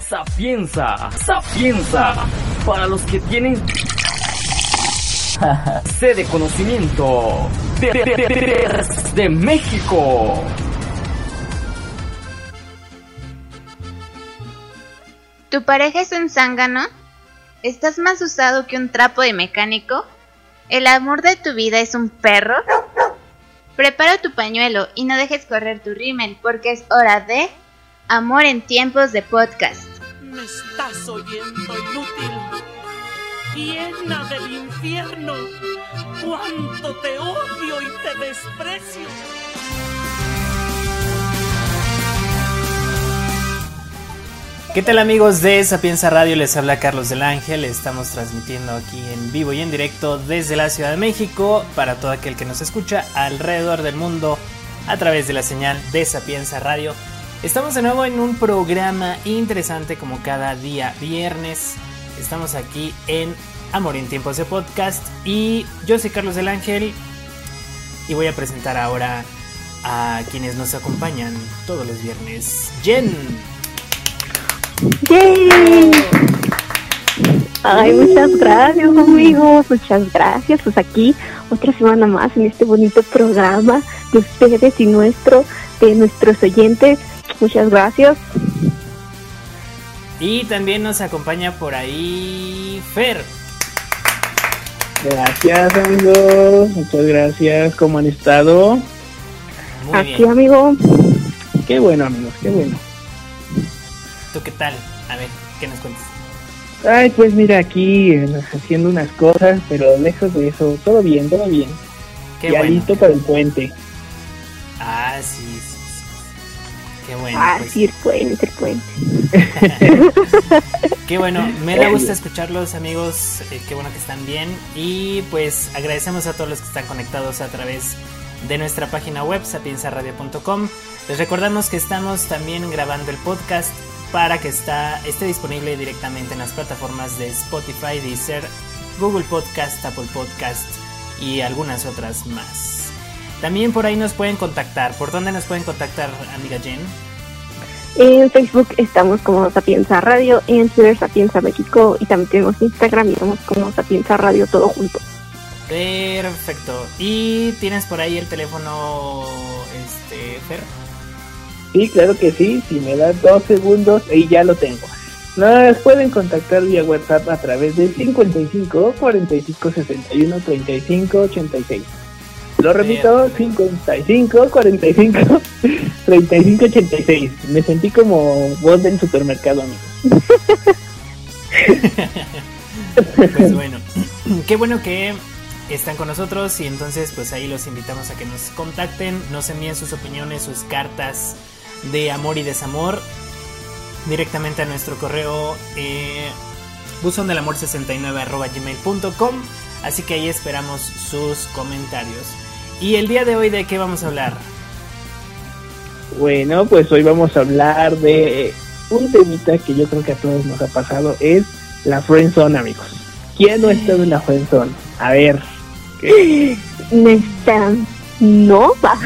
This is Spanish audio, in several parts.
Sapienza, sapienza, para los que tienen sede de conocimiento de, de, México. ¿Tu pareja es un zángano? ¿Estás más usado que un trapo de mecánico? ¿El amor de tu vida es un perro? Prepara tu pañuelo y no dejes correr tu rímel porque es hora de Amor en tiempos de podcast. Me estás oyendo inútil, llena del infierno. Cuánto te odio y te desprecio. ¿Qué tal amigos de Sapienza Radio? Les habla Carlos del Ángel. Estamos transmitiendo aquí en vivo y en directo desde la Ciudad de México para todo aquel que nos escucha alrededor del mundo a través de la señal de Sapienza Radio. Estamos de nuevo en un programa interesante como cada día viernes. Estamos aquí en Amor en Tiempos de Podcast y yo soy Carlos del Ángel y voy a presentar ahora a quienes nos acompañan todos los viernes. Jen. ¡Yay! Ay, muchas gracias amigos, muchas gracias. Pues aquí otra semana más en este bonito programa de ustedes y nuestro, de nuestros oyentes. Muchas gracias. Y también nos acompaña por ahí Fer. Gracias amigos, muchas gracias. ¿Cómo han estado? Muy aquí bien. amigo. Qué bueno amigos, qué bueno. ¿Tú qué tal? A ver, ¿qué nos cuentas? Ay, pues mira aquí eh, haciendo unas cosas, pero lejos de eso, todo bien, todo bien. Qué ya bueno. listo para el puente. Ah, sí, sí. Qué bueno. Ah, pues, sí, el puente, el puente. Qué bueno, me da gusto escucharlos amigos, eh, qué bueno que están bien y pues agradecemos a todos los que están conectados a través de nuestra página web sapiensaradio.com. Les recordamos que estamos también grabando el podcast para que está, esté disponible directamente en las plataformas de Spotify, Deezer, Google Podcast, Apple Podcast y algunas otras más. También por ahí nos pueden contactar. ¿Por dónde nos pueden contactar, amiga Jen? En Facebook estamos como Sapienza Radio, en Twitter Sapienza México y también tenemos Instagram y estamos como Sapienza Radio todo junto. Perfecto. ¿Y tienes por ahí el teléfono, este, Fer? Sí, claro que sí, si me das dos segundos y ya lo tengo. Nos pueden contactar vía WhatsApp a través del 55 45 61 35 86. Lo repito, 55 45 35 86. Me sentí como voz del supermercado, amigos. Pues bueno, qué bueno que están con nosotros y entonces pues ahí los invitamos a que nos contacten, nos envíen sus opiniones, sus cartas de amor y desamor directamente a nuestro correo eh, buzondelamor69 arroba gmail.com así que ahí esperamos sus comentarios y el día de hoy de qué vamos a hablar Bueno, pues hoy vamos a hablar de un temita que yo creo que a todos nos ha pasado, es la friendzone, amigos. ¿Quién no ha estado en la friendzone? A ver. Nesta no va.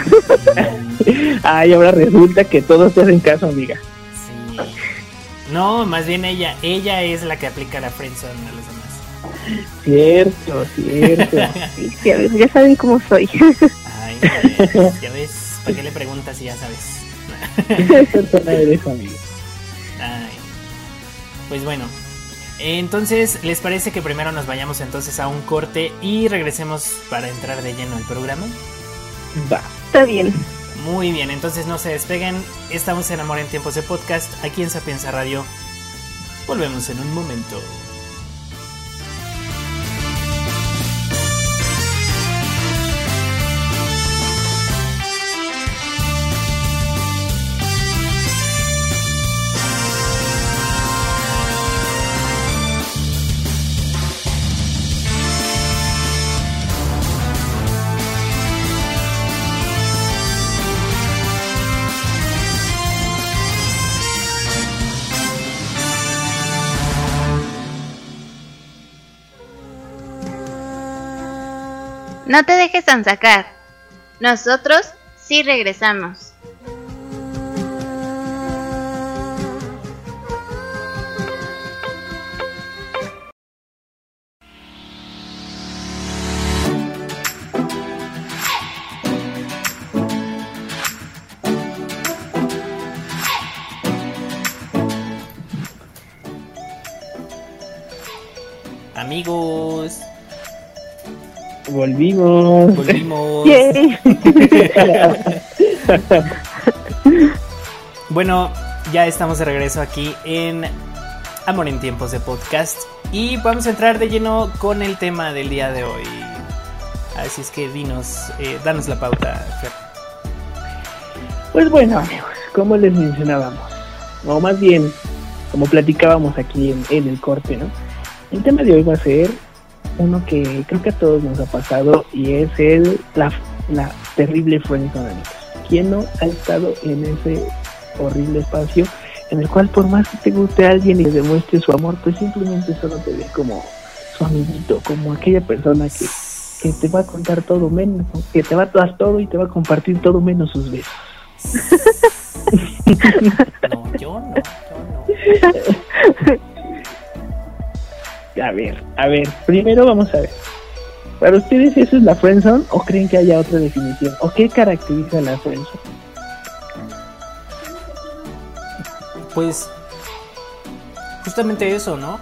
Ay, ahora resulta que todos te hacen caso, amiga. Sí. No, más bien ella, ella es la que aplica la friendzone a los. Cierto, cierto. Sí, sí, amigos, ya saben cómo soy. Ay, ya ves, ya ves, ¿para qué le preguntas si ya sabes? Ay. Pues bueno, entonces, ¿les parece que primero nos vayamos entonces a un corte y regresemos para entrar de lleno al programa? Va. Está bien. Muy bien, entonces no se despeguen. Estamos en Amor en Tiempos de Podcast, aquí en Sapienza Radio. Volvemos en un momento. No te dejes sacar. Nosotros sí regresamos. Volvimos. volvimos. Bueno, ya estamos de regreso aquí en Amor en Tiempos de Podcast y vamos a entrar de lleno con el tema del día de hoy. Así es que dinos, eh, danos la pauta, Fer. Pues bueno, amigos, como les mencionábamos, o más bien, como platicábamos aquí en, en el corte, ¿no? El tema de hoy va a ser uno que creo que a todos nos ha pasado y es el la, la terrible friendzone, amigos. ¿Quién no ha estado en ese horrible espacio en el cual por más que te guste a alguien y le demuestre su amor, pues simplemente solo te ve como su amiguito, como aquella persona que, que te va a contar todo menos, que te va a dar todo y te va a compartir todo menos sus besos. No, yo no, yo no. A ver, a ver, primero vamos a ver. ¿Para ustedes eso es la friendzone o creen que haya otra definición? ¿O qué caracteriza la friendzone? Pues justamente eso, ¿no?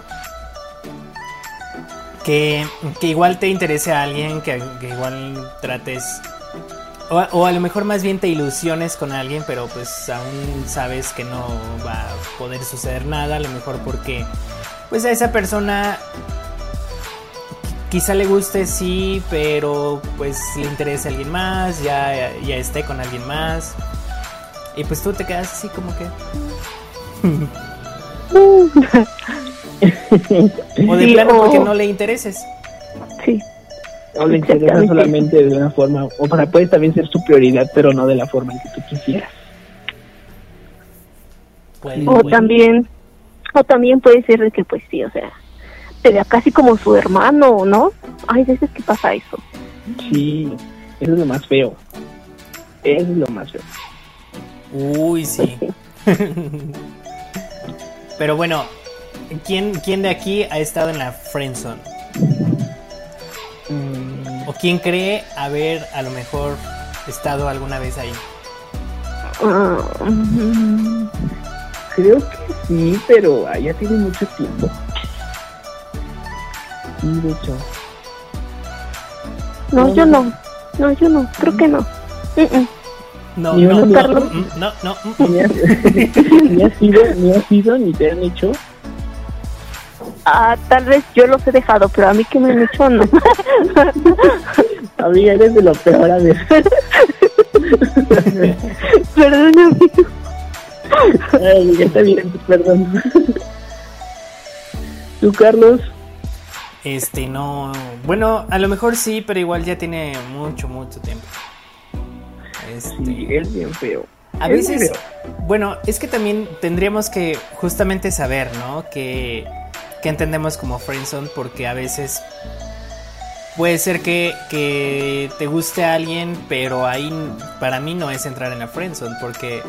Que, que igual te interese a alguien, que, que igual trates... O, o a lo mejor más bien te ilusiones con alguien, pero pues aún sabes que no va a poder suceder nada, a lo mejor porque pues a esa persona quizá le guste sí, pero pues le interese a alguien más, ya, ya esté con alguien más. Y pues tú te quedas así como que... O de Sí, plano porque no le intereses. Sí. O le interesa solamente de una forma, o para puede también ser su prioridad, pero no de la forma en que tú quisieras. O también, o también puede ser de que pues sí, o sea, te vea casi como su hermano, ¿no? Hay veces que pasa eso. Sí, eso es lo más feo. Eso es lo más feo. Uy, sí. Pero bueno, ¿quién, ¿quién de aquí ha estado en la friendzone? Mm, ¿O quién cree haber a lo mejor estado alguna vez ahí? Ah, mm, creo que sí, pero ah, ya tiene mucho tiempo. Sí, de hecho. no, yo no. No, yo no. Creo que no. Mm, mm. No, Ni no, no, no, no, mm, Ni has, ni sido, ni has sido, ni te han hecho. Ah, tal vez yo los he dejado, pero a mí que me han hecho no. Amiga, eres de lo peor, a ver. Perdón, amigo. Ay, está bien, perdón. ¿Tú, Carlos? Este, no. Bueno, a lo mejor sí, pero igual ya tiene mucho, mucho tiempo. Este, Sí, es bien feo. A Es veces, feo. bueno, es que también tendríamos que justamente saber, ¿no? Que, que entendemos como friendzone, porque a veces puede ser que, que te guste a alguien, pero ahí para mí no es entrar en la friendzone, porque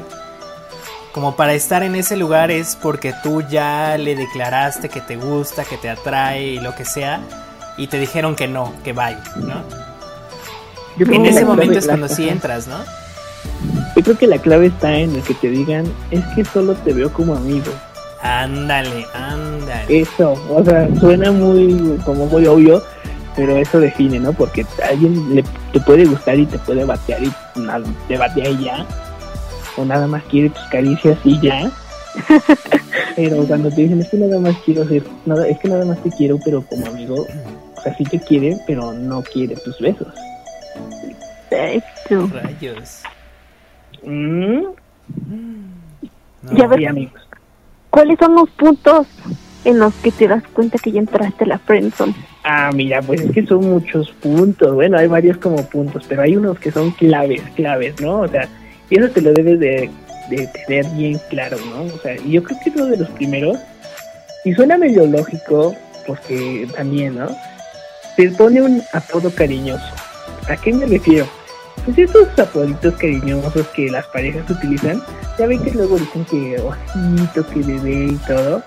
como para estar en ese lugar es porque tú ya le declaraste que te gusta, que te atrae y lo que sea, y te dijeron que no, que bye, ¿no? Yo En ese momento es cuando sí ajá. entras, ¿no? Yo creo que la clave está en el que te digan, es que solo te veo como amigo. Ándale, ándale. Eso, o sea, suena muy, como muy obvio, pero eso define, ¿no? Porque a alguien le, te puede gustar y te puede batear y te batea y ya. O nada más quiere tus caricias y ya. pero cuando te dicen, es que nada más quiero ser, nada, es que nada más te quiero, pero como amigo, o sea, sí te quiere, pero no quiere tus besos. Exacto. Rayos. Mm, No. Ya ves. sí, amigos. ¿Cuáles son los puntos en los que te das cuenta que ya entraste a la friendzone? Ah, mira, pues es que son muchos puntos. Bueno, hay varios como puntos, pero hay unos que son claves, claves, ¿no? O sea, y eso te lo debes de, de tener bien claro, ¿no? O sea, yo creo que es uno de los primeros. Y suena medio lógico, porque también, ¿no? Te pone un apodo cariñoso. ¿A qué me refiero? Pues esos apoditos cariñosos que las parejas utilizan, ya ven que luego dicen que ojito, que bebé y todo.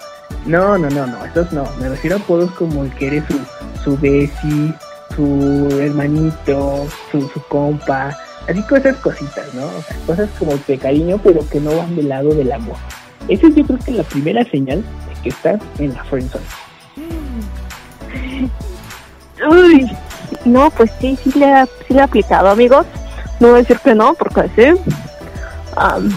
No, no, no, no, esos no. Me refiero a apodos como el que eres su, su besi, su hermanito, su, su compa, así cosas cositas, ¿no? O sea, cosas como de cariño, pero que no van del lado del amor. Esa es yo creo que la primera señal de que estás en la friendzone. Uy, no, pues sí, sí le, ha, sí le ha aplicado, amigos. No voy a decir que no, porque sí. Am,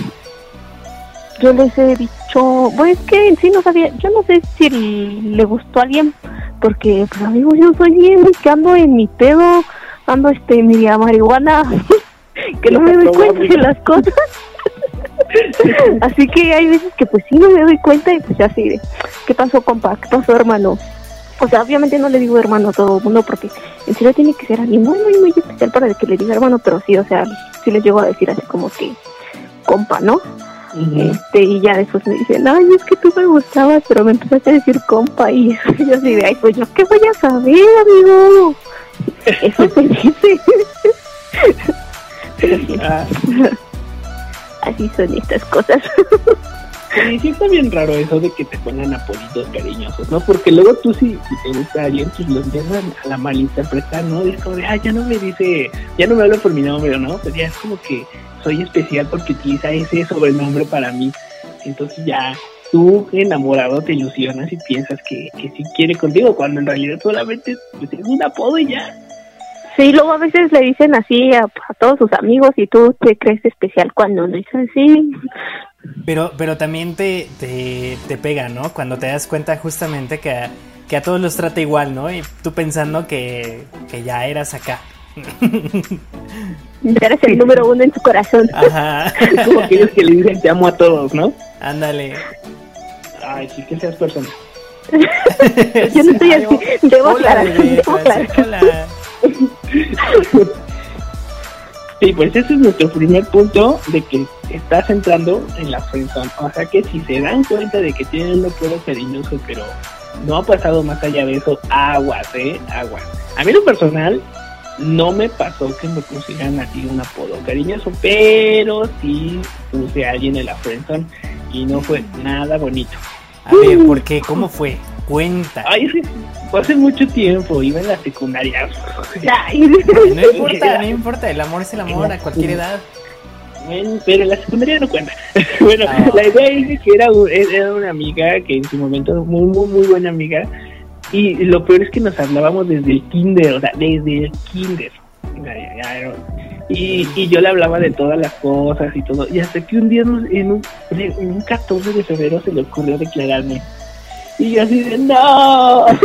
yo les he dicho, pues es que en sí no sabía, yo no sé si le gustó a alguien, porque, pues amigos, yo soy bien, que ando en mi pedo, ando este, mi marihuana, que no me doy cuenta de las cosas. Así que hay veces que pues sí no me doy cuenta y pues ya así de, ¿qué pasó compa? ¿Qué pasó hermano? O sea, obviamente no le digo hermano a todo el mundo porque en serio tiene que ser alguien bueno y muy especial para que le diga hermano, pero sí, o sea, sí les llego a decir así como que compa, ¿no? Este, y ya después me dicen, ay, es que tú me gustabas, pero me empezaste a decir compa y yo así de, ay, pues yo qué voy a saber, amigo. Eso se dice. Ah, así son estas cosas. sí, sí está bien raro eso de que te pongan apolitos cariñosos, ¿no? Porque luego tú si, si te gusta alguien, pues los llevan a la malinterpretar, ¿no? Es como de, ah, ya no me dice, ya no me habla por mi nombre, ¿no? Pues ya es como que soy especial porque utiliza ese sobrenombre para mí. Entonces ya tú enamorado te ilusionas y piensas que, que sí quiere contigo, cuando en realidad solamente pues, es un apodo y ya. Sí, luego a veces le dicen así a, a todos sus amigos y tú te crees especial cuando no es así. Pero, pero también te, te, te pega, ¿no? Cuando te das cuenta justamente que a, que a todos los trata igual, ¿no? Y tú pensando que, que ya eras acá. Eres el número uno en su corazón. Ajá. Es como aquellos que le dicen te amo a todos, ¿no? Ándale. Ay, sí que seas persona. Yo no estoy así. Debo hola, aclarar. Debo aclarar. Sí, pues ese es nuestro primer punto de que estás entrando en la friendzone. O sea que si se dan cuenta de que tienen un apodo cariñoso, pero no ha pasado más allá de eso, aguas, eh, aguas. A mí lo personal no me pasó que me pusieran así un apodo cariñoso, pero sí puse a alguien en la friendzone y no fue nada bonito. A ver, ¿por qué? ¿Cómo fue? Cuenta. Ay, fue hace mucho tiempo, iba en la secundaria. Ay, No importa, no importa. El amor es el amor a cualquier edad. Bueno, pero la secundaria no cuenta. bueno, Ah. la idea es que era, un- era una amiga que en su momento, muy, muy, muy buena amiga. Y lo peor es que nos hablábamos desde el kinder, o sea, desde el kinder. Ya, ya, ya, Y, y yo le hablaba de todas las cosas y todo. Y hasta que un día, en un, en un 14 de febrero, se le ocurrió declararme. Y yo así de, no.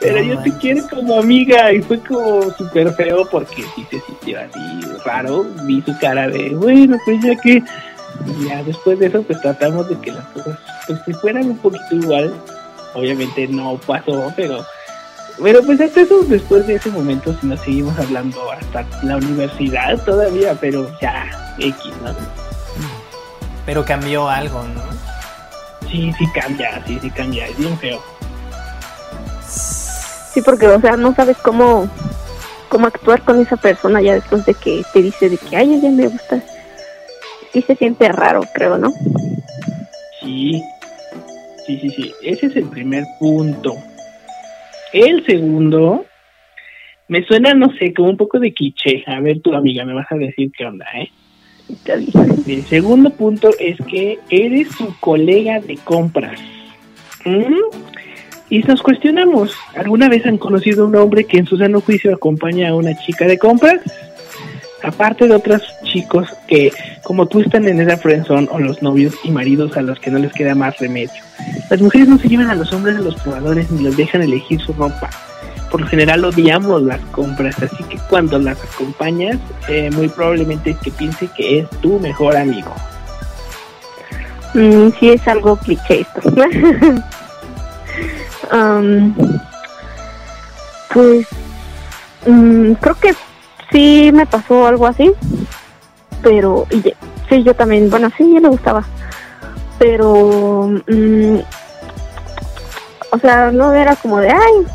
Pero yo te quiero como amiga. Y fue como súper feo porque sí se sintió así raro. Vi su cara de, bueno, pues ya que. Ya después de eso, pues tratamos de que las cosas pues se fueran un poquito igual. Obviamente no pasó, pero. Pero pues hasta eso, después de ese momento, sí nos seguimos hablando hasta la universidad todavía, pero ya, X, ¿no? Pero cambió algo, ¿no? Sí, sí cambia, sí, sí cambia, es bien feo. Sí, porque, o sea, no sabes cómo, cómo actuar con esa persona ya después de que te dice de que, ay, ya me gusta. Sí se siente raro, creo, ¿no? Sí, sí, sí, sí. Ese es el primer punto. El segundo me suena, no sé, como un poco de cliché. A ver, tu amiga, me vas a decir qué onda, ¿eh? Está bien. El segundo punto es que eres su colega de compras. ¿Mm? Y nos cuestionamos, ¿alguna vez han conocido a un hombre que en su sano juicio acompaña a una chica de compras? Aparte de otros chicos que, como tú, están en esa friendzone o los novios y maridos a los que no les queda más remedio. Las mujeres no se llevan a los hombres de los probadores ni los dejan elegir su ropa. Por lo general odiamos las compras, así que cuando las acompañas, eh, muy probablemente es que piense que es tu mejor amigo. Mm, sí es algo cliché esto. Am, pues mm, creo que sí me pasó algo así, pero sí, yo también, bueno, sí, ya me gustaba, pero, mm, o sea, no era como de, ay,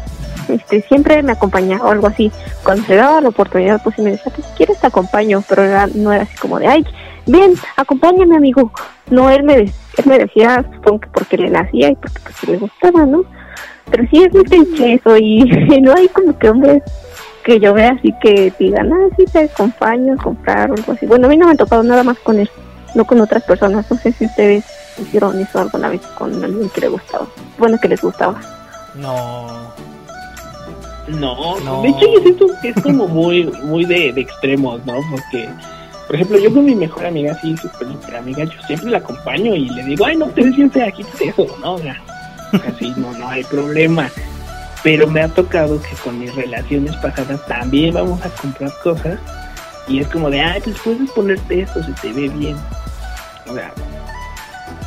este, siempre me acompañaba o algo así. Cuando se daba la oportunidad, pues me decía, pues si quieres te acompaño, pero era- no era así como de, ay, ven, acompáñame, amigo. No, él me, él me decía, supongo que porque le nacía y porque, porque le gustaba, ¿no? Pero sí es muy cliché eso y, no hay como que hombres que yo vea así que digan, ah, sí te acompaño comprar o algo así. Bueno, a mí no me ha tocado nada más con él, no con otras personas. No sé si ustedes hicieron eso alguna vez con alguien que le gustaba. Bueno, que les gustaba. No. No, No. de hecho yo siento que es como muy, muy de, de extremos, ¿no? Porque, por ejemplo, yo con mi mejor amiga, sí, súper, súper amiga, yo siempre la acompaño y le digo, ay, no, te ves bien fea, quítate eso, ¿no? O sea, así no, no hay problema. Pero me ha tocado que con mis relaciones pasadas también vamos a comprar cosas y es como de, ay, pues puedes ponerte esto, se te ve bien. O sea,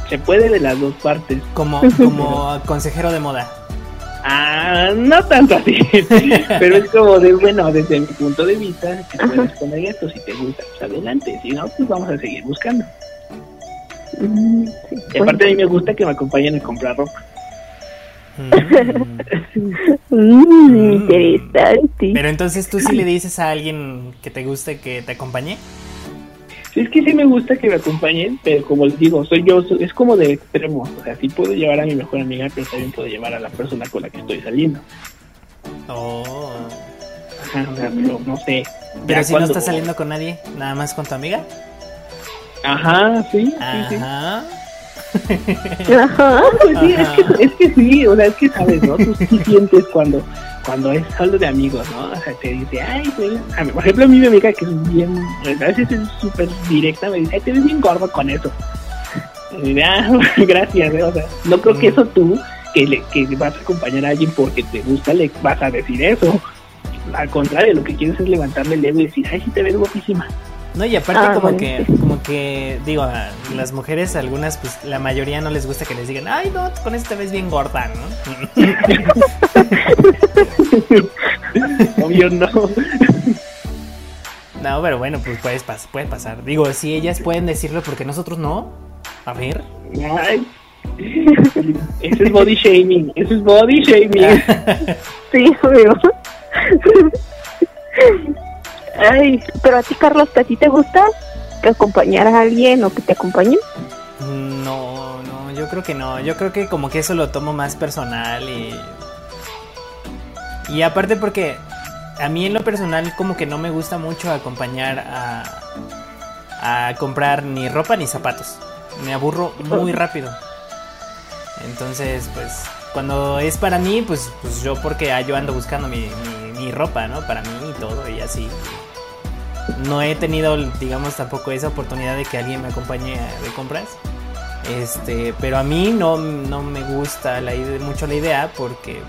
se puede de las dos partes. Como, como consejero de moda. Ah, no tanto así, pero es como de, bueno, desde mi punto de vista, que puedes poner esto, si te gusta, pues adelante, si no, pues vamos a seguir buscando. Mm, sí, Y aparte a mí me gusta que me acompañen a comprar ropa. Mm. Mm, interesante. Pero entonces tú sí le dices a alguien que te guste que te acompañe. Es que sí me gusta que me acompañen, pero como les digo, soy yo, soy- es como de extremos, o sea, sí puedo llevar a mi mejor amiga, pero también puedo llevar a la persona con la que estoy saliendo. Oh. Ajá, o sea, pero no sé. Pero si no estás saliendo con nadie, nada más con tu amiga. Ajá, sí, sí, sí. Ajá. Pues sí, es que, es que sí, o sea, es que sabes, ¿no? Tú sí sientes cuando, cuando es solo de amigos, ¿no? O sea, te dice, ay, güey. A mí, por ejemplo, a mí mi amiga que es bien, a veces es súper directa, me dice, ay, te ves bien gordo con eso. Y dice, ah, gracias, ¿eh? o sea, no creo que Mm. eso tú, que, le, que vas a acompañar a alguien porque te gusta, le vas a decir eso. Al contrario, lo que quieres es levantarle el dedo y decir, ay, sí te ves guapísima. No, y aparte Ah, como bueno, que, como que, digo, a las mujeres, algunas, pues la mayoría no les gusta que les digan, ay, no, con eso te ves bien gorda, ¿no? Obvio, no. no, pero bueno, pues puedes pas- puede pasar. Digo, si ellas pueden decirlo, porque nosotros no? A ver. Ay. Eso es body shaming, eso es body shaming. Sí, amigo. Ay, pero a ti, Carlos, ¿a ti te gusta que acompañar a alguien o que te acompañen? No, no, yo creo que no. Yo creo que como que eso lo tomo más personal y. Y aparte porque a mí en lo personal como que no me gusta mucho acompañar a, a comprar ni ropa ni zapatos. Me aburro muy rápido. Entonces, pues, cuando es para mí, pues, pues yo porque ah, yo ando buscando mi, mi, mi ropa, ¿no? Para mí y todo y así. No he tenido, digamos, tampoco esa oportunidad de que alguien me acompañe de compras. Este, pero a mí no, no me gusta la ide- mucho la idea porque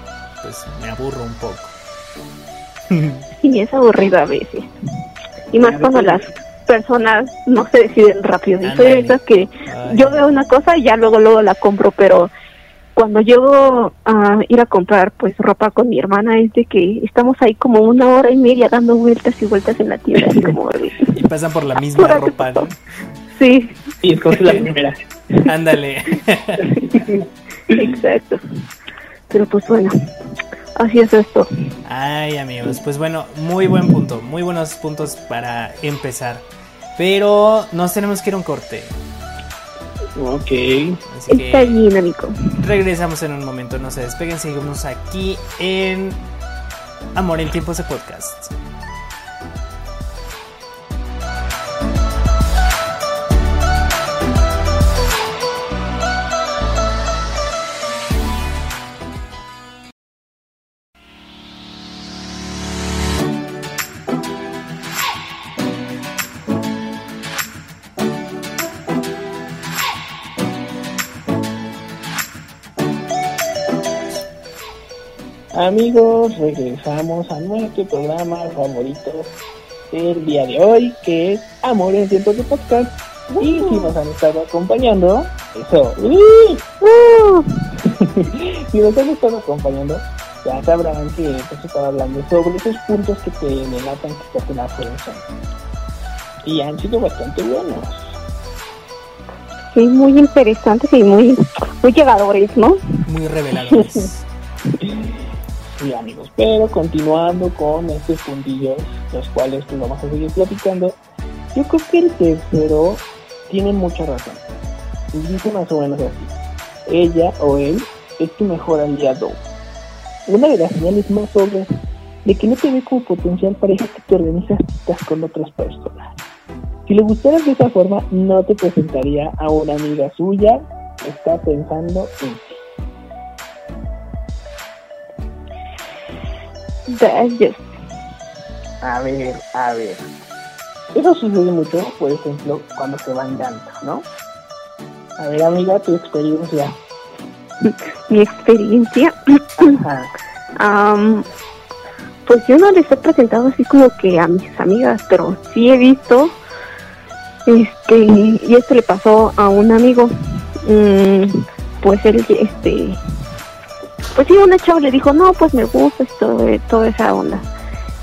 pues me aburro un poco. Sí, es aburrido a veces. Y más cuando las personas no se deciden rápido. Y soy de esas que yo veo una cosa y ya luego luego la compro, pero cuando llego a ir a comprar pues ropa con mi hermana es de que estamos ahí como una hora y media dando vueltas y vueltas en la tienda así como y pasan por la misma ropa, ¿no? sí Y escoges la primera. Ándale. exacto pero pues bueno así es esto Ay, amigos, pues bueno, muy buen punto, muy buenos puntos para empezar. Pero nos tenemos que ir a un corte. Ok. Así está que regresamos en un momento, no se despeguen, seguimos aquí en Amor en Tiempos de Podcast. Amigos, regresamos a nuestro programa favorito del día de hoy, que es Amor en tiempos de podcast. Y si nos han estado acompañando, eso, ¡uh! ¡Uh! si nos han estado acompañando, ya sabrán que pues, estaba hablando sobre esos puntos que te delatan que estás en la fuerza. Y han sido bastante buenos. sí muy interesantes y muy muy llegadores no Muy reveladores. Sí, amigos, pero continuando con estos puntillos, los cuales pues vamos a seguir platicando, yo creo que el tercero tiene mucha razón. Y dice más o menos así. Ella o él es tu mejor aliado. Una de las señales más obvias de que no te ve como potencial pareja que te organizas citas con otras personas. Si le gustaras de esa forma, no te presentaría a una amiga suya está pensando en Gracias. A ver, a ver. Eso sucede mucho, por ejemplo, cuando se van llanto, ¿no? A ver, amiga, tu experiencia. Mi experiencia. Ajá. Am, pues yo no les he presentado así como que a mis amigas, pero sí he visto. Este, y esto le pasó a un amigo. Mm, pues él, este. Pues sí, una chava le dijo, no, pues me gusta esto, toda esa onda.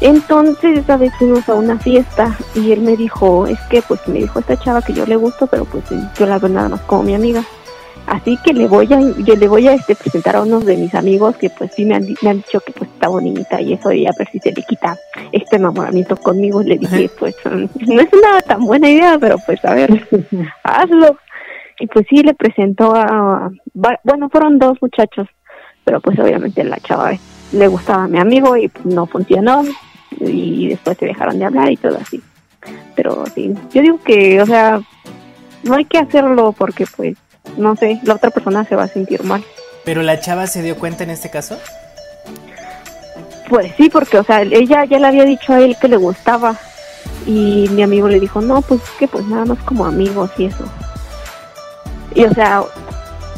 Entonces esa vez fuimos a una fiesta y él me dijo, es que pues me dijo esta chava que yo le gusto, pero pues yo la veo nada más como mi amiga. Así que le voy a, yo le voy a este, presentar a unos de mis amigos que pues sí me han, me han dicho que pues está bonita y eso y a ver si se le quita este enamoramiento conmigo. Le dije, pues mm, no es una tan buena idea, pero pues a ver, hazlo. Y pues sí, le presentó a, bueno, fueron dos muchachos, pero pues obviamente la chava le gustaba a mi amigo y pues, no funcionó y después se dejaron de hablar y todo así. Pero sí, yo digo que, o sea, no hay que hacerlo porque pues, no sé, la otra persona se va a sentir mal. Pero la chava se dio cuenta en este caso. Pues sí, porque, o sea, ella ya le había dicho a él que le gustaba y mi amigo le dijo, no, pues es que pues nada más como amigos y eso. Y o sea,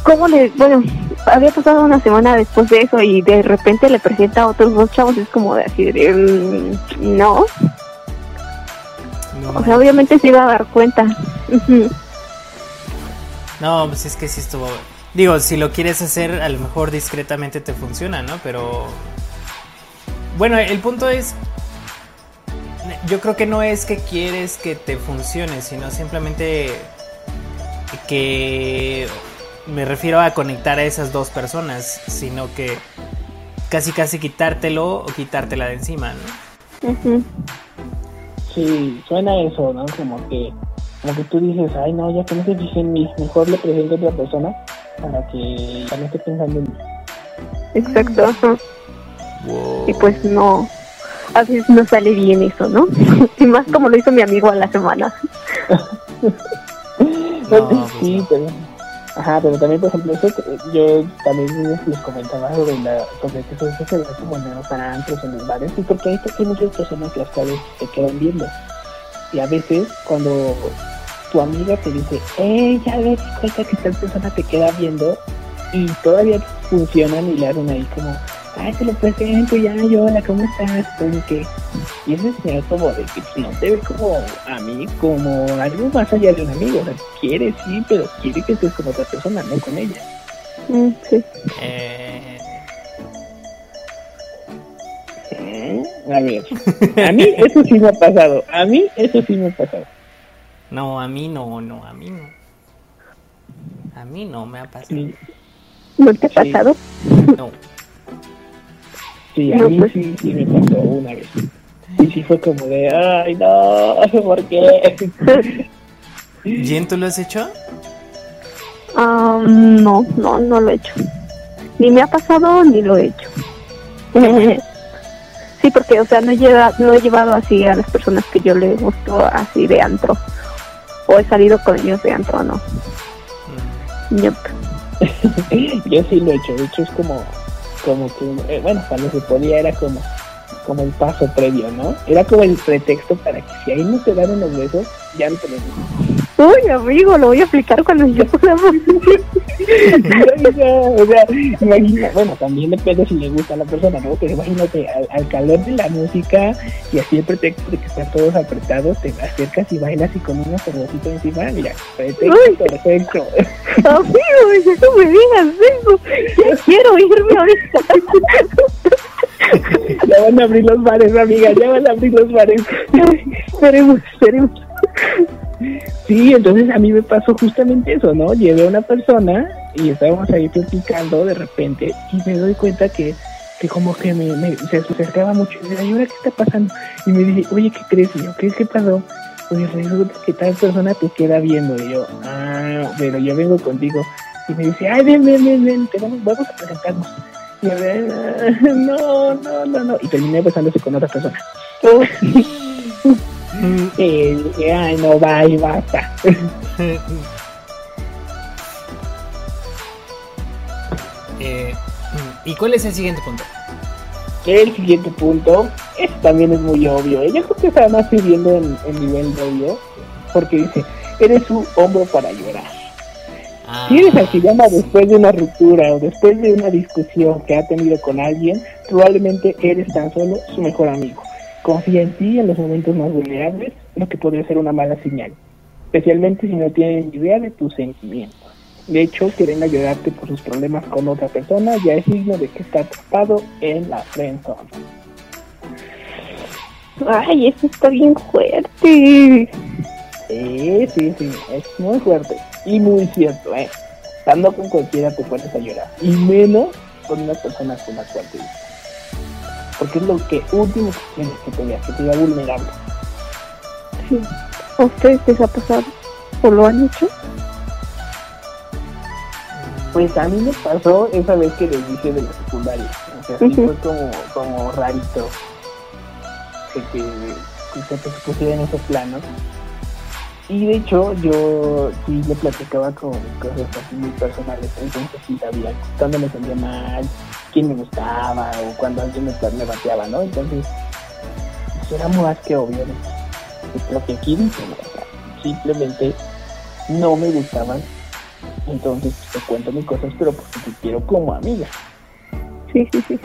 ¿cómo le, bueno, había pasado una semana después de eso y de repente le presenta a otros dos chavos, es como de así, de, mm, no, No, o sea, obviamente se iba a dar cuenta. No, pues es que sí estuvo. Digo, si lo quieres hacer, a lo mejor discretamente te funciona, ¿no? Pero. Bueno, el punto es. Yo creo que no es que quieres que te funcione, sino simplemente que me refiero a conectar a esas dos personas, sino que casi casi quitártelo o quitártela de encima, ¿no? Sí, suena eso, ¿no? Como que, como que tú dices, ay, no, ya que no se fije en mí, mejor le presento a otra persona para que ya no esté pensando en mí. Exacto. ajá. Wow. Y pues no, a veces no sale bien eso, ¿no? y más como lo hizo mi amigo a la semana. No, pues sí, no. pero... Ajá, pero también, por ejemplo, yo también les comentaba sobre, la, sobre que eso se ve como en los antros, en los bares, y porque hay hay muchas personas las cuales te quedan viendo. Y a veces, cuando tu amiga te dice, eh, ya ves, cuenta que tal persona te queda viendo, y todavía funcionan y le hacen ahí como, ay, te lo presento, ya, yo, hola, ¿cómo estás? Como que, y eso es señal como de que no te ve como a mí, como algo más allá de un amigo, o sea, quiere, sí, pero quiere que estés con otra persona, no con ella. Mm, sí. Eh, ¿Eh? A ver, a mí eso sí me ha pasado, a mí eso sí me ha pasado. no, a mí no, no, a mí no. A mí no me ha pasado. ¿No te ha Sí. pasado? No. Sí, a mí pues. sí, sí me pasó una vez. Y sí fue como de, ay, no, ¿por qué? ¿Jen, tú lo has hecho? Ah, no, no, no lo he hecho. Ni me ha pasado ni lo he hecho. sí, porque, o sea, no he, llevado, no he llevado así a las personas que yo le gusto así de antro. O he salido con ellos de antro, no. Mm. Yo sí lo he hecho, de hecho es como, como que, eh, bueno, cuando se podía era como, como el paso previo, ¿no? Era como el pretexto para que si ahí no se dan los besos, ya no te los Uy, amigo, lo voy a aplicar cuando yo podamos. o sea, imagina, bueno, también depende si le gusta a la persona, ¿no? Pero imagínate, al, al calor de la música y así el pretexto de que están todos apretados, te acercas y bailas y con una cervecita encima, mira, pretexto Uy. perfecto. Amigo, ya no me digas eso. Ya quiero irme ahorita. Ya van a abrir los bares, amiga, ya van a abrir los bares. esperemos, esperemos. Sí, entonces a mí me pasó justamente eso, ¿no? Llevé a una persona y estábamos ahí platicando de repente y me doy cuenta que, que como que me, me- se acercaba mucho y me decía, ¿y ahora qué está pasando? Y me dice, oye, ¿qué crees? Y yo, ¿qué, qué pasó? Pues resulta que tal persona te queda viendo y yo, ah, pero yo vengo contigo. Y me dice, ay, ven, ven, ven, ven, te vamos, vamos a presentarnos. Y yo, "Ah, no, no, no, no. Y terminé besándose con otra persona. Y dije, ay, no, va y basta. Eh, ¿Y cuál es el siguiente punto? El siguiente punto, este también es muy obvio. Ella creo que está más pidiendo en, en nivel de obvio, porque dice, eres su hombro para llorar. Ah, Si eres al que llama después de una ruptura o después de una discusión que ha tenido con alguien, probablemente eres tan solo su mejor amigo. Confía en ti en los momentos más vulnerables, lo que podría ser una mala señal, especialmente si no tienen idea de tus sentimientos. De hecho, quieren ayudarte por sus problemas con otra persona, ya es signo de que está atrapado en la friendzone. Ay, eso está bien fuerte. Sí, sí, sí, es muy fuerte y muy cierto, ¿eh? Estando con cualquiera te pones a llorar, y menos con una persona con la cual te. Porque es lo que último que tienes que te vea, que te vea vulnerable. Sí. ¿A ustedes les ha pasado? ¿O lo han hecho? Pues a mí me pasó esa vez que les dije de la secundaria. O sea, sí fue como, como rarito que, que, que se te pusiera en esos planos. Y de hecho, yo sí le platicaba con cosas así muy personales. Entonces sí sabía cuando me sentía mal, quién me gustaba o cuando alguien me, me bateaba, ¿no? Entonces, pues era más que obvio. ¿no? Pues lo que aquí dicen, o sea, simplemente no me gustaban entonces te cuento mis cosas, pero porque te quiero como amiga. Sí, sí, sí.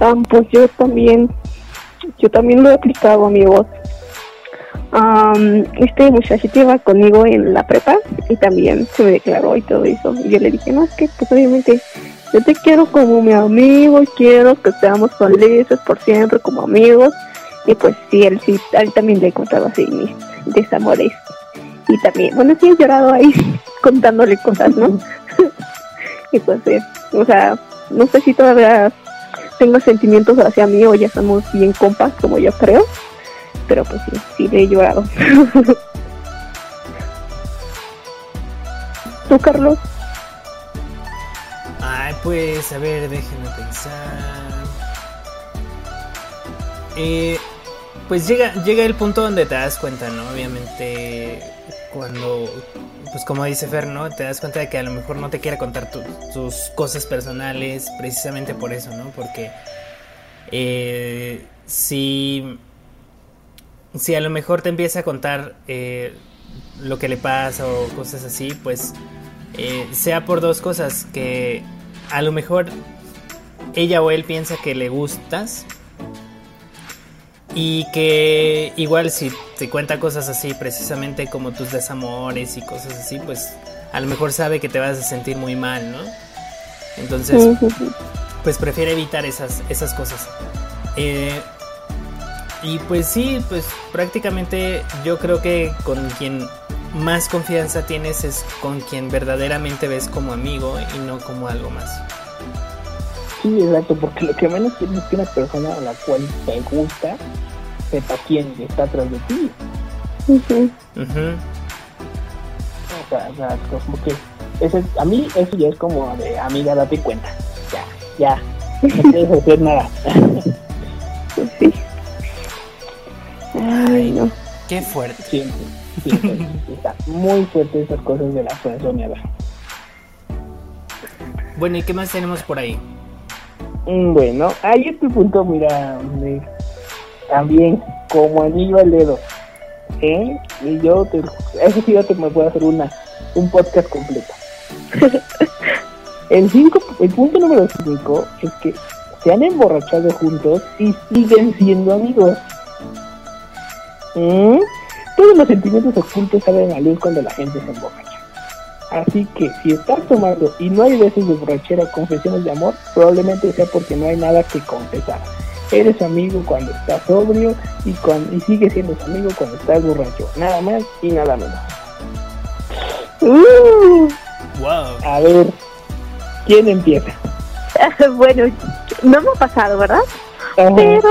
Am, pues yo también, yo también lo he aplicado, amigos. Am, este muchachito iba conmigo en la prepa y también se me declaró y todo eso. Y yo le dije, no, es que pues obviamente yo te quiero como mi amigo quiero que seamos felices por siempre como amigos. Y pues sí, él sí, a también le he contado así mis desamores. Y también, bueno, sí he llorado ahí contándole cosas, ¿no? y pues sí, o sea, no sé si todavía tengo sentimientos hacia mí o ya estamos bien compas, como yo creo. Pero pues sí, sí le he llorado. ¿Tú, Carlos? Ay, pues, a ver, déjenme pensar. Eh, pues llega, llega el punto donde te das cuenta, ¿no? Obviamente, cuando, pues como dice Fer, ¿no? Te das cuenta de que a lo mejor no te quiere contar tu- tus cosas personales precisamente por eso, ¿no? Porque eh, si, si a lo mejor te empieza a contar eh, lo que le pasa o cosas así, pues eh, sea por dos cosas, que a lo mejor ella o él piensa que le gustas y que igual si te cuenta cosas así, precisamente como tus desamores y cosas así, pues a lo mejor sabe que te vas a sentir muy mal, ¿no? Entonces, pues prefiere evitar esas, esas cosas. Eh, y pues sí, pues prácticamente yo creo que con quien más confianza tienes es con quien verdaderamente ves como amigo y no como algo más. Sí, exacto, porque lo que menos quieres es que una persona a la cual te gusta sepa quién está atrás de ti. Ujú. Ujú. O sea, o sea, como que ese, a mí eso ya es como de amiga, date cuenta. Ya, ya, no puedes hacer nada. Ay, no. Qué fuerte. Siempre, siempre. Está muy fuerte esas cosas de la friendzoneada. Bueno, ¿y qué más tenemos por ahí? Mm, Bueno, ahí este punto, mira, me- también como anillo al dedo. ¿eh? Y yo, te, eso sí, yo te me puedo hacer una, un podcast completo. el, cinco, el punto número 5 es que se han emborrachado juntos y siguen siendo amigos. ¿Mm? Todos los sentimientos ocultos salen a luz cuando la gente se emborracha. Así que si estás tomando y no hay besos de borrachera o confesiones de amor, probablemente sea porque no hay nada que confesar. Eres su amigo cuando estás sobrio y, cuando, y sigues siendo su amigo cuando estás borracho. Nada más y nada menos. Uh, Wow. A ver, ¿quién empieza? bueno, no me ha pasado, ¿verdad? Pero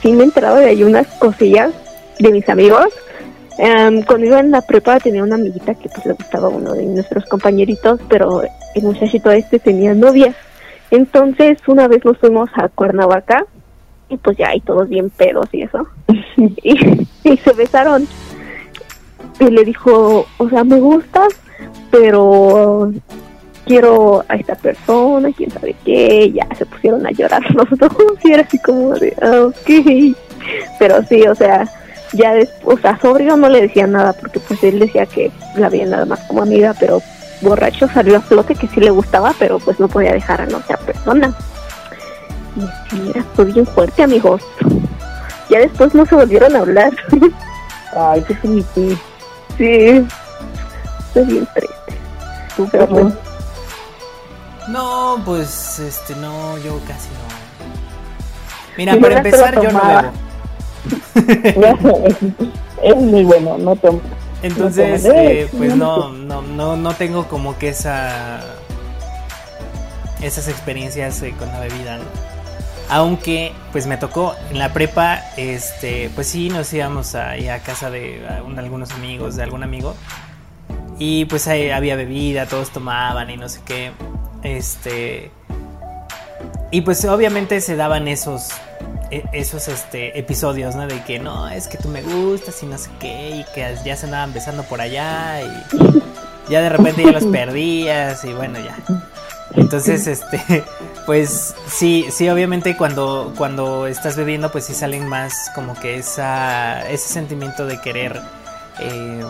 sí me he enterado de ahí unas cosillas de mis amigos. Em, cuando iba en la prepa tenía una amiguita que pues le gustaba a uno de nuestros compañeritos, pero el muchachito este tenía novia. Entonces una vez nos fuimos a Cuernavaca y pues ya hay todos bien pedos y eso. y, y se besaron. Y le dijo, o sea, me gustas, pero quiero a esta persona, quién sabe qué, ya se pusieron a llorar los dos y era así como de, ok, pero sí, o sea, ya después, o sea, sobrio no le decía nada porque pues él decía que la veía nada más como amiga, pero borracho salió a flote que sí le gustaba, pero pues no podía dejar a la otra persona. Y sí, era fue bien fuerte, amigos. Ya después no se volvieron a hablar. Ay, qué triste. sí, fue bien triste. ¿Tú, Pero Carlos? No, pues este no, yo casi no. Mira, Sí, para empezar yo no bebo. es muy bueno, no tomo. Entonces, No eh, pues no, no, no, no tengo como que esa esas experiencias eh, con la bebida, ¿no? Aunque, pues me tocó en la prepa, este, pues sí, nos íbamos ahí a casa de a un- algunos amigos, de algún amigo. Y pues ahí había bebida, todos tomaban y no sé qué. Este. Y pues obviamente se daban esos. e- Esos este, episodios, ¿no? De que no, es que tú me gustas y no sé qué, y que ya se andaban besando por allá, y ya de repente ya los perdías, y bueno, ya. Entonces, este, pues sí, sí, obviamente cuando, cuando estás bebiendo, pues sí salen más como que esa, ese sentimiento de querer eh,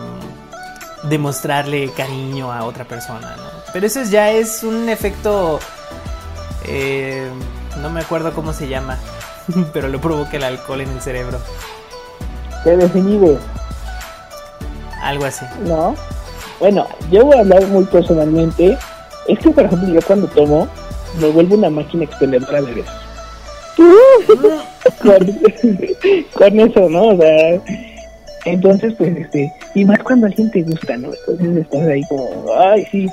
demostrarle cariño a otra persona, ¿no? Pero eso ya es un efecto, eh, no me acuerdo cómo se llama, pero lo provoca el alcohol en el cerebro, Te desinhibe, algo así. ¿no? Bueno, yo voy a hablar muy personalmente. Es que, por ejemplo, yo cuando tomo, me vuelvo una máquina expendedora de besos. con, con eso, ¿no? O sea, entonces, pues, este, y más cuando alguien te gusta, ¿no? Entonces estás ahí como, ay, sí,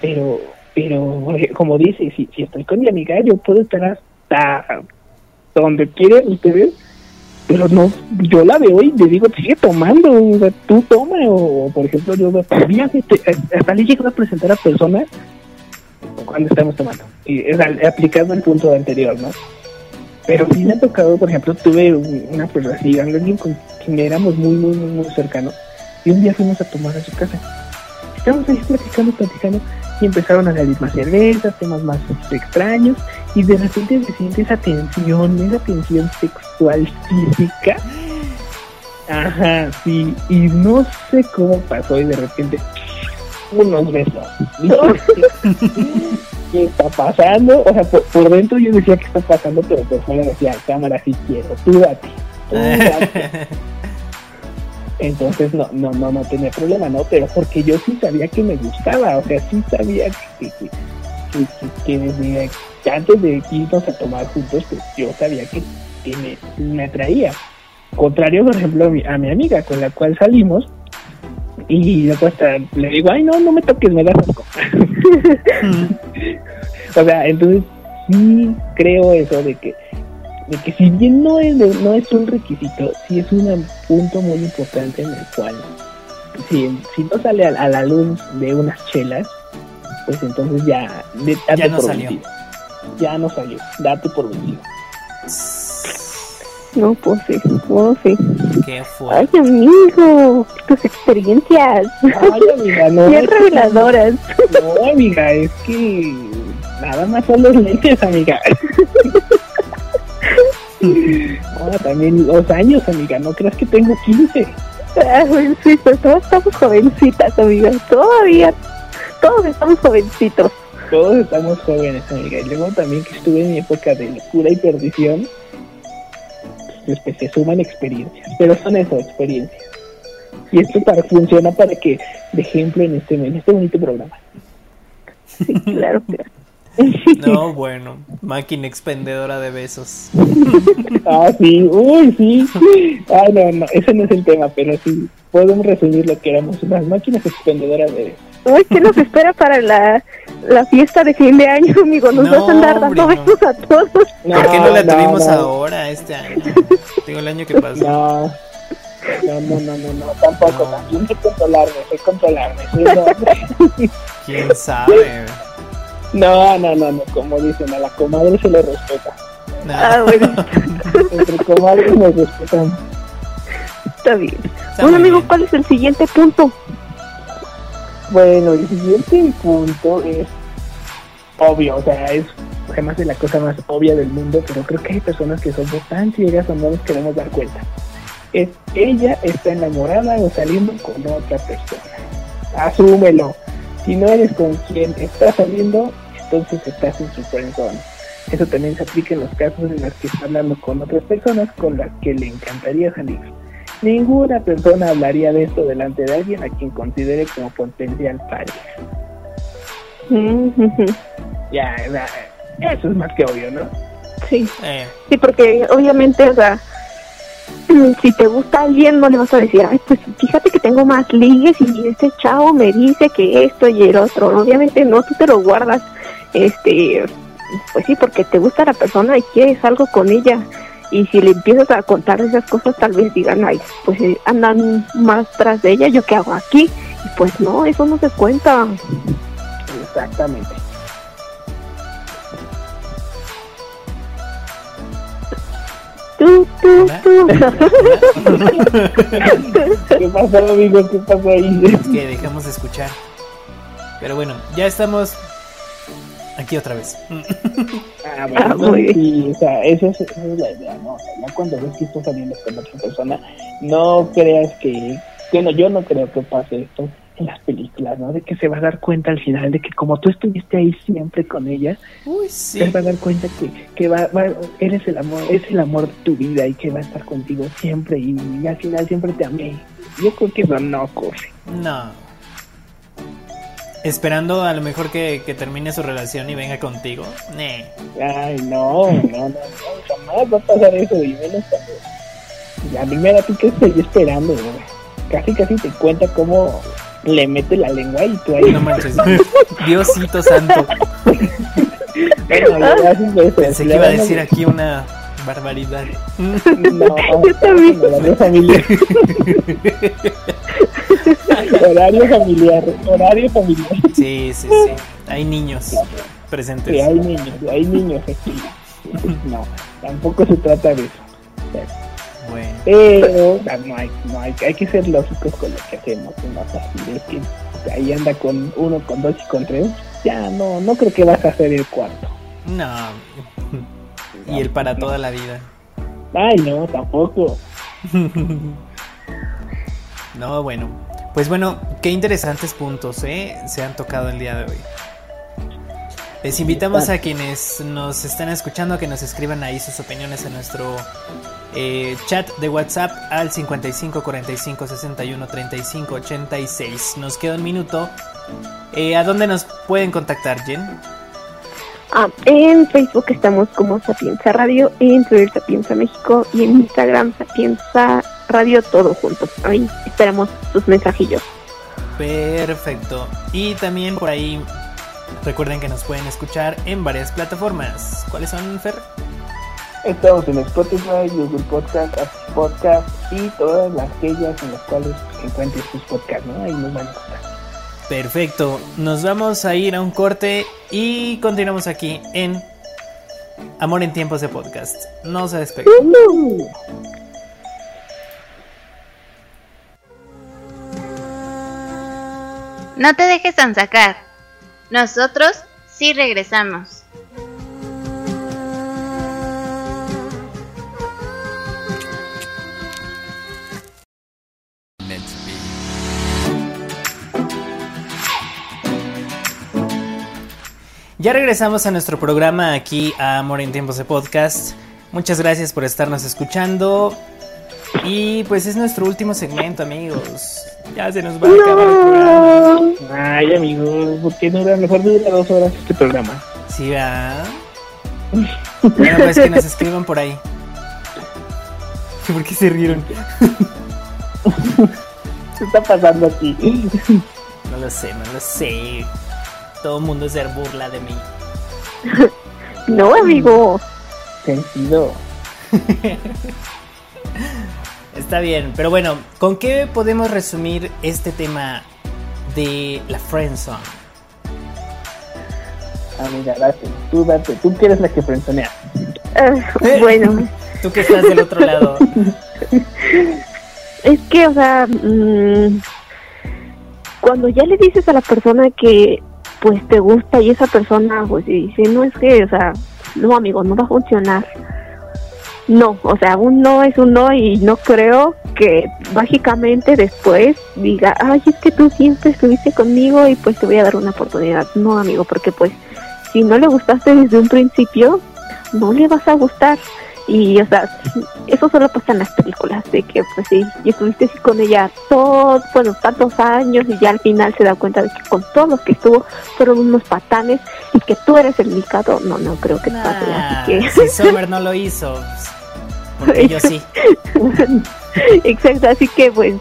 pero, pero, eh, como dice, si, si estoy con mi amiga, yo puedo estar hasta donde quieran ustedes, pero no, yo la veo y le digo, sigue tomando, o sea, tú toma, o, por ejemplo, yo fíjate, hasta le llego a presentar a personas cuando estamos tomando, y es aplicando el punto anterior, ¿no? Pero sí me ha tocado, por ejemplo, tuve un- una persona así, alguien con éramos muy, muy, muy, muy cercanos, y un día fuimos a tomar a su casa. Estábamos ahí platicando, platicando, y empezaron a salir más cervezas, temas más este, extraños, y de repente se siente esa tensión, esa tensión sexual física. Ajá, sí, y no sé cómo pasó, y de repente, unos besos. ¿Qué está pasando? O sea, por, dentro yo decía que está pasando, pero por fuera decía, cámara, si quiero, tú date. tú date". Entonces no, no, no, no tenía problema, ¿no? Pero porque yo sí sabía que me gustaba, o sea, sí sabía que, que, que, que- que desde que antes de irnos a tomar juntos, pues yo sabía que, que me, me atraía. Contrario, por ejemplo, a mi, a mi amiga con la cual salimos, y luego hasta le digo, ay, no, no me toques, me das asco. o sea, entonces sí creo eso de que de que si bien no es de- no es un requisito, sí es un punto muy importante en el cual si, si no sale a, a la luz de unas chelas, pues entonces ya de- date Ya no por salió. vencido. Ya no salió, date por vencido. No, pues sí, no, sí. Qué Ay, fuerte. amigo, tus experiencias. Ay, amiga, no, Bien reveladoras. no, amiga, es que nada más son los lentes, amiga. Ah, también los años, amiga, no creas que tengo 15. Ah, todos estamos jovencitas, amiga. Todavía, todos estamos jovencitos. Todos estamos jóvenes, amiga. Y luego también que estuve en mi época de locura y perdición, pues, pues se suman experiencias. Pero son eso, experiencias. Y esto para, funciona para que, de ejemplo, en este, en este bonito programa. Sí, claro, claro. No, bueno, máquina expendedora de besos. Ah, sí, uy, sí. Ay, no, no, ese no es el tema, pero sí, podemos resumir lo que éramos, unas máquinas expendedoras de... Uy, ¿qué nos espera para la, la fiesta de fin de año, amigo? Nos No, vas a andar dando hombre, no. besos a todos. ¿Por qué no la tuvimos no, ahora este año? Digo, el año que pasó. No, no, no, no, no, no, tampoco, No. también controlarme, sé controlarme. sí, no. ¿Quién sabe? No, no, no, no, como dicen, a la comadre se le respeta. No. Ah, bueno, Entre comadres nos respetan. está bien. Está bueno, amigo, bien. ¿cuál es el siguiente punto? Bueno, el siguiente punto es obvio, o sea, es además de la cosa más obvia del mundo, pero creo que hay personas que somos tan ciegas o no nos queremos dar cuenta. Es ella está enamorada o saliendo con otra persona. Asúmelo. Si no eres con quien está saliendo, entonces estás en su friendzone. Eso también se aplica en los casos en los que está hablando con otras personas con las que le encantaría salir. Ninguna persona hablaría de esto delante de alguien a quien considere como potencial pareja. Ya, ya, eso es más que obvio, ¿no? Sí, Eh, sí, porque obviamente, o sea, si te gusta alguien, no le vas a decir, ay, pues fíjate que tengo más ligues y este chavo me dice que esto y el otro. Obviamente no, tú te lo guardas, este, pues sí, porque te gusta la persona y quieres algo con ella. Y si le empiezas a contar esas cosas, tal vez digan, ay, pues eh, andan más tras de ella, ¿yo qué hago aquí? Y pues no, eso no se cuenta. Exactamente. Tú, tú, Hola. tú. ¿Qué pasó, amigo? ¿Qué pasó ahí? es que dejamos de escuchar. Pero bueno, ya estamos aquí otra vez. Ah, bueno, Ah, no, muy bien. sí, o sea, esa es, esa es la idea, ¿no? O sea, ya cuando ves que estás saliendo con otra persona, no creas que, bueno, yo no creo que pase esto en las películas, ¿no? De que se va a dar cuenta al final de que como tú estuviste ahí siempre con ella, Uy, sí. te va a dar cuenta que, que va, va- eres el amor, es el amor de tu vida y que va a estar contigo siempre y, al final siempre te amé. Yo creo que eso no ocurre. No. Esperando a lo mejor que, que termine su relación y venga contigo. Nee. Ay, no, no, no, no, jamás va a pasar eso, y menos cuando la primera tú que estoy esperando, güey. Casi, casi te cuenta cómo le mete la lengua y tú ahí. No manches. Diosito santo. Bueno, Pensé que iba a decir aquí una barbaridad. No, Yo también. horario familiar. horario familiar, horario familiar. Sí, sí, sí. Hay niños presentes. Sí, hay niños, hay niños aquí. No, tampoco se trata de eso. Bueno. Pero no hay, no hay, hay que ser lógicos con lo que hacemos, ¿no? O sea, si ves que ahí anda con uno, con dos y con tres, ya no, no creo que vas a hacer el cuarto. No. Y el para toda la vida. Ay, no, tampoco. No, bueno. Pues bueno, qué interesantes puntos ¿eh? se han tocado el día de hoy. Les invitamos a quienes nos están escuchando que nos escriban ahí sus opiniones en nuestro eh, chat de WhatsApp al 55 45 61 35 86. Nos queda un minuto. Eh, ¿A dónde nos pueden contactar, Jen? Ah, en Facebook estamos como Sapienza Radio, en Twitter Sapienza México y en Instagram Sapienza Radio todo junto. Ahí esperamos sus mensajillos. Perfecto. Y también por ahí recuerden que nos pueden escuchar en varias plataformas. ¿Cuáles son, Fer? Estamos en Spotify, Google Podcast, Apple Podcast y todas las aquellas en las cuales encuentres tus podcasts, ¿no? Ahí nos van a encontrar. Perfecto. Nos vamos a ir a un corte y continuamos aquí en Amor en tiempos de podcast. No se despeguen. No te dejes sacar. Nosotros sí regresamos. Ya regresamos a nuestro programa aquí a Amor en tiempos de podcast. Muchas gracias por estarnos escuchando. Y pues es nuestro último segmento, amigos. Ya se nos va a acabar el programa. Ay, amigos, ¿por qué no dura? Mejor dura dos horas este programa. Sí, ¿verdad? Bueno, pues que nos escriban por ahí. ¿Por qué se rieron? ¿Qué está pasando aquí? No lo sé, no lo sé. Todo el mundo se burla de mí. No, amigo. Sentido. Está bien, pero bueno, ¿con qué podemos resumir este tema de la friendzone? Ah, mira, date, tú date, tú que eres la que frenzonea. Ah, bueno, Tú que estás del otro lado. es que, o sea, mm, cuando ya le dices a la persona que pues te gusta y esa persona pues dice, no es que, o sea, no amigo, no va a funcionar. No, o sea, un no es un no y no creo que mágicamente después diga, ay, es que tú siempre estuviste conmigo y pues te voy a dar una oportunidad. No, amigo, porque pues si no le gustaste desde un principio, no le vas a gustar. Y, o sea, eso solo pasa en las películas, de que, pues sí, y estuviste con ella todos, bueno, tantos años y ya al final se da cuenta de que con todos los que estuvo fueron unos patanes y que tú eres el indicado. No, no creo que pase, Nah, así que... Si Summer no lo hizo, porque yo sí. Exacto, así que pues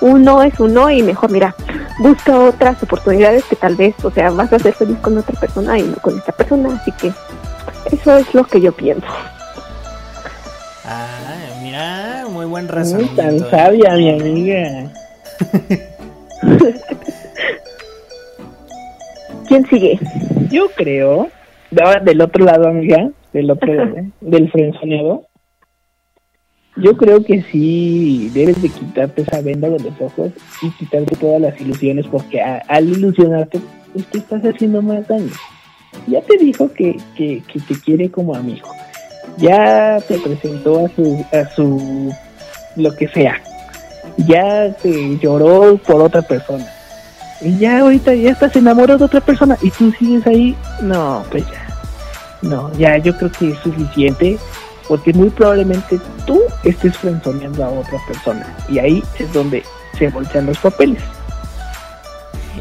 uno es uno y mejor mira, busca otras oportunidades que tal vez, o sea, vas a ser feliz con otra persona y no con esta persona, así que eso es lo que yo pienso. Ah, mira, muy buen Muy tan razonamiento. ¿eh? sabia, mi amiga. ¿Quién sigue? Yo creo, del otro lado, amiga, del otro lado, del frenzoneado, yo creo que sí debes de quitarte esa venda de los ojos y quitarte todas las ilusiones, porque al ilusionarte, pues te estás haciendo más daño. Ya te dijo que, que, que te quiere como amigo. Ya te presentó a su, a su, lo que sea. Ya te lloró por otra persona. Y ya ahorita ya estás enamorado de otra persona y tú sigues ahí. No, pues ya. No, ya yo creo que es suficiente porque muy probablemente tú estés frenzoneando a otra persona y ahí es donde se voltean los papeles.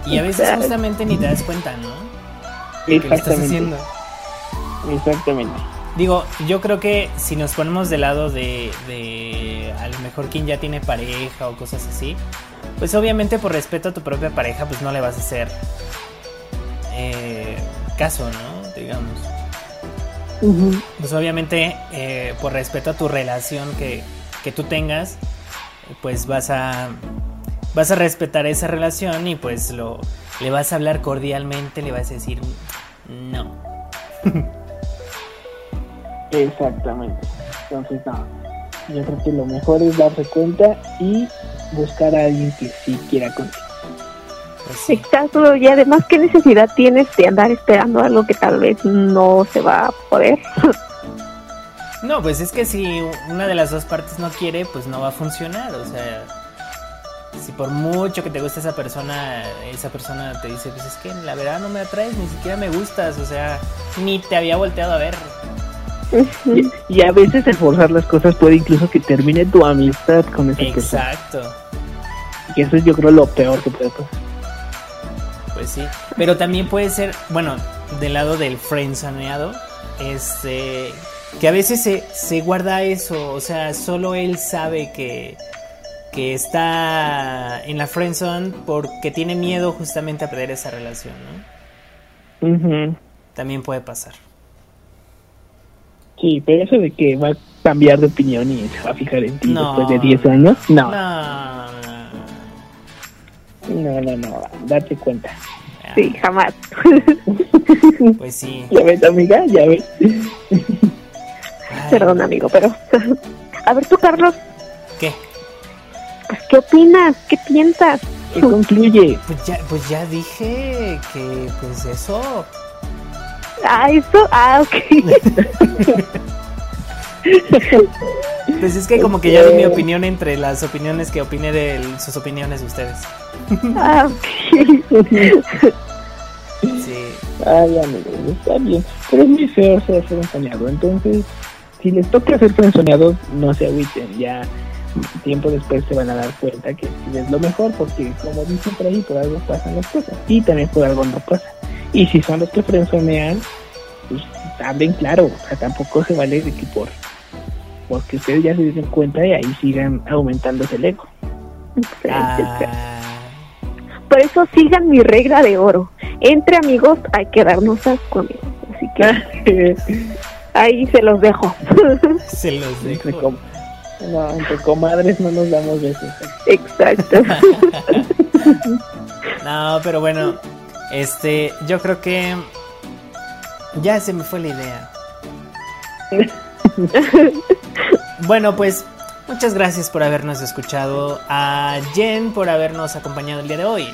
Y a veces justamente ni te das cuenta, ¿no? Lo estás Exactamente. haciendo. Exactamente. Digo, yo creo que si nos ponemos del lado de, de a lo mejor quien ya tiene pareja o cosas así, pues obviamente por respeto a tu propia pareja, pues no le vas a hacer eh, caso, ¿no? Digamos. Pues obviamente eh, por respeto a tu relación que, que tú tengas, pues vas a vas a respetar esa relación y pues lo le vas a hablar cordialmente, le vas a decir no. Exactamente. Entonces, no. Yo creo que lo mejor es darse cuenta y buscar a alguien que sí quiera contigo. Exacto, y además, ¿qué necesidad tienes de andar esperando algo que tal vez no se va a poder? No, pues es que si una de las dos partes no quiere, pues no va a funcionar. O sea, si por mucho que te guste esa persona, esa persona te dice, pues es que la verdad no me atraes, ni siquiera me gustas, o sea, ni te había volteado a ver. Y, y a veces esforzar las cosas puede incluso que termine tu amistad con esa persona. Exacto, Y eso es yo creo lo peor que puede pasar. Pues sí. Pero también puede ser, bueno, del lado del friendzoneado, este, que a veces se, se guarda eso, o sea, solo él sabe que, que está en la friendzone porque tiene miedo justamente a perder esa relación, ¿no? También puede pasar. Sí, pero eso de que va a cambiar de opinión y se va a fijar en ti No. después de 10 años, no. No, No, no, no, date cuenta. Sí, jamás. Pues sí. Ya ves, amiga, ya ves. Ay, Perdón, amigo, pero... A ver tú, Carlos, ¿Qué? pues, ¿qué opinas? ¿Qué piensas? ¿Qué concluye? Pues ya, pues ya dije que pues eso. Ah, eso, ah, ok. Pues es que como que ya di mi opinión entre las opiniones que opiné de sus opiniones de ustedes. Ah, ok. Sí. Ay, amigo, está bien. Pero es muy feo ser frenzoneado. Entonces, si les toca ser frenzoneados, no se agüiten. Ya tiempo después se van a dar cuenta que sí es lo mejor, porque como dicen por ahí, por algo pasan las cosas. Y también por algo no pasa. Y si son los que frenzonean, pues hablen claro. O sea, tampoco se vale de que por porque ustedes ya se den cuenta y ahí sigan aumentándose el ego. Ah, Por eso sigan mi regla de oro. Entre amigos hay que darnos asco, amigos. Así que ahí se los dejo. se los dejo. no, entre comadres no nos damos besos. Exacto. No, pero bueno, este, yo creo que ya se me fue la idea. Bueno, pues muchas gracias por habernos escuchado. A Jen por habernos acompañado el día de hoy.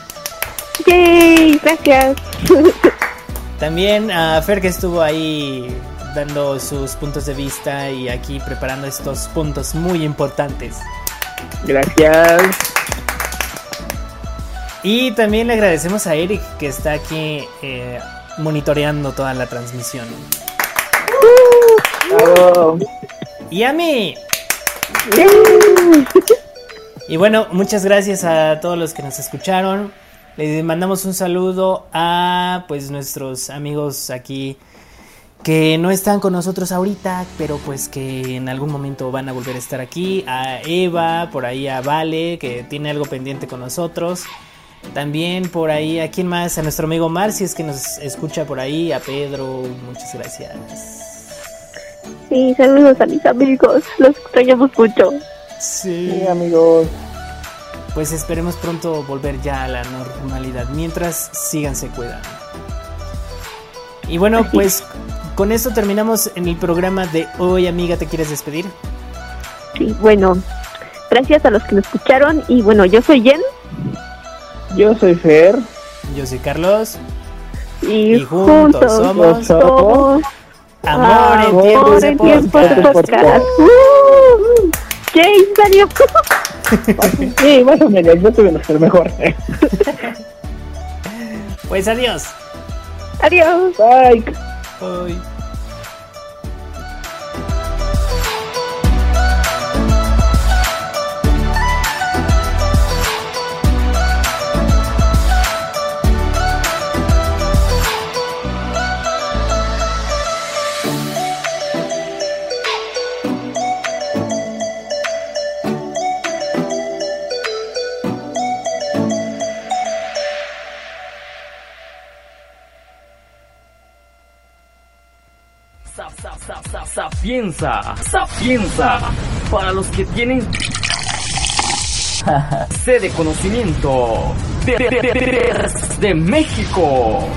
Yay, gracias. También a Fer que estuvo ahí dando sus puntos de vista y aquí preparando estos puntos muy importantes. Gracias. Y también le agradecemos a Eric que está aquí eh, monitoreando toda la transmisión. Bravo. Y a mí. Y bueno, muchas gracias a todos los que nos escucharon. Les mandamos un saludo a pues nuestros amigos aquí que no están con nosotros ahorita, pero pues que en algún momento van a volver a estar aquí. A Eva, por ahí a Vale, que tiene algo pendiente con nosotros. También por ahí, ¿a quién más? A nuestro amigo Mar, si es que nos escucha por ahí. A Pedro, muchas gracias. Sí, saludos a mis amigos. Los extrañamos mucho. Sí. Sí, amigos. Pues esperemos pronto volver ya a la normalidad. Mientras, síganse cuidando. Y bueno, pues con esto terminamos en el programa de hoy, amiga. ¿Te quieres despedir? Sí, bueno, gracias a los que nos escucharon. Y bueno, yo soy Jen. Yo soy Fer. Yo soy Carlos. Y, Y juntos somos somos Amor en Amor tiempos de en tiempos de podcast. podcast. Uh, Jay, salió. Sí, más o menos, yo tuve que ser mejor. Pues adiós. Adiós. Bye. Bye. Sapienza, sapienza, para los que tienen sede conocimiento. De, de- de- de- de México.